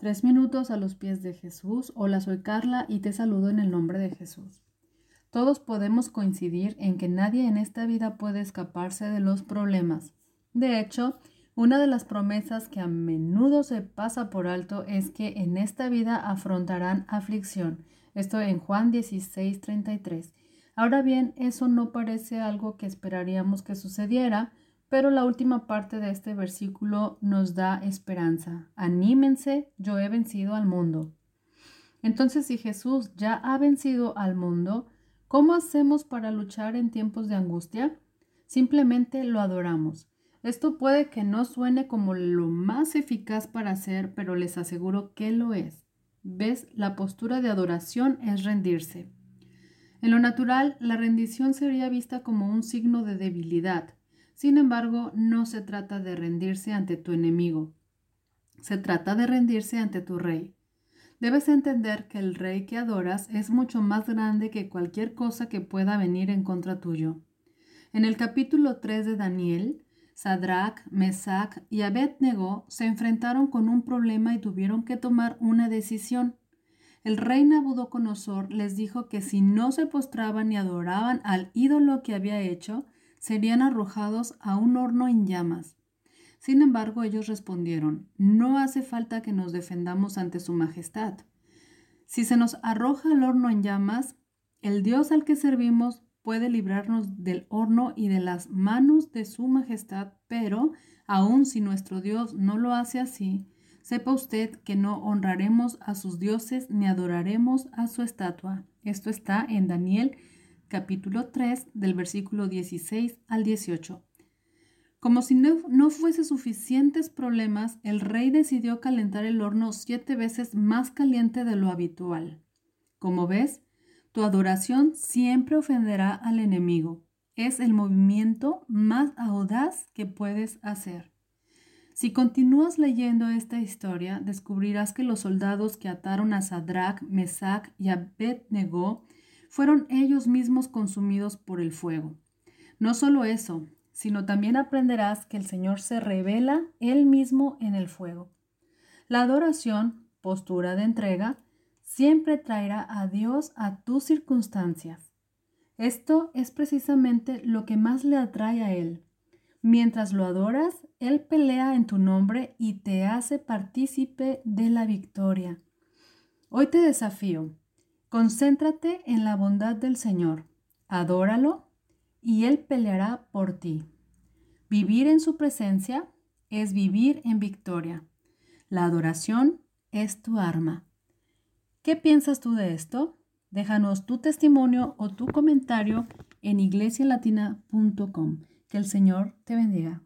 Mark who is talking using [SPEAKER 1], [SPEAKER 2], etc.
[SPEAKER 1] Tres minutos a los pies de Jesús. Hola, soy Carla y te saludo en el nombre de Jesús. Todos podemos coincidir en que nadie en esta vida puede escaparse de los problemas. De hecho, una de las promesas que a menudo se pasa por alto es que en esta vida afrontarán aflicción. Esto en Juan 16, 33. Ahora bien, eso no parece algo que esperaríamos que sucediera, pero la última parte de este versículo nos da esperanza. Anímense, yo he vencido al mundo. Entonces, si Jesús ya ha vencido al mundo, ¿cómo hacemos para luchar en tiempos de angustia? Simplemente lo adoramos. Esto puede que no suene como lo más eficaz para hacer, pero les aseguro que lo es. ¿Ves? La postura de adoración es rendirse. En lo natural, la rendición sería vista como un signo de debilidad, sin embargo, no se trata de rendirse ante tu enemigo, se trata de rendirse ante tu rey. Debes entender que el rey que adoras es mucho más grande que cualquier cosa que pueda venir en contra tuyo. En el capítulo 3 de Daniel, Sadrach, Mesach y Abednego se enfrentaron con un problema y tuvieron que tomar una decisión. El rey Nabucodonosor les dijo que si no se postraban y adoraban al ídolo que había hecho, serían arrojados a un horno en llamas. Sin embargo, ellos respondieron, no hace falta que nos defendamos ante su majestad. Si se nos arroja al horno en llamas, el Dios al que servimos puede librarnos del horno y de las manos de su majestad, pero aun si nuestro Dios no lo hace así, sepa usted que no honraremos a sus dioses ni adoraremos a su estatua. Esto está en Daniel capítulo 3 del versículo 16 al 18. Como si no, no, fuese suficientes problemas, el rey decidió calentar el horno siete veces más caliente de lo habitual. Como ves, tu adoración siempre ofenderá al enemigo. Es el movimiento más audaz que puedes hacer. Si continúas leyendo esta historia, descubrirás que los soldados que ataron a Sadrach, Mesach y Abednego fueron ellos mismos consumidos por el fuego. No solo eso, sino también aprenderás que el Señor se revela Él mismo en el fuego. La adoración, postura de entrega, siempre traerá a Dios a tus circunstancias. Esto es precisamente lo que más le atrae a Él. Mientras lo adoras, Él pelea en tu nombre y te hace partícipe de la victoria. Hoy te desafío Concéntrate en la bondad del Señor, adóralo y Él peleará por ti. Vivir en su presencia es vivir en victoria. La adoración es tu arma. ¿Qué piensas tú de esto? Déjanos tu testimonio o tu comentario en iglesialatina.com. Que el Señor te bendiga.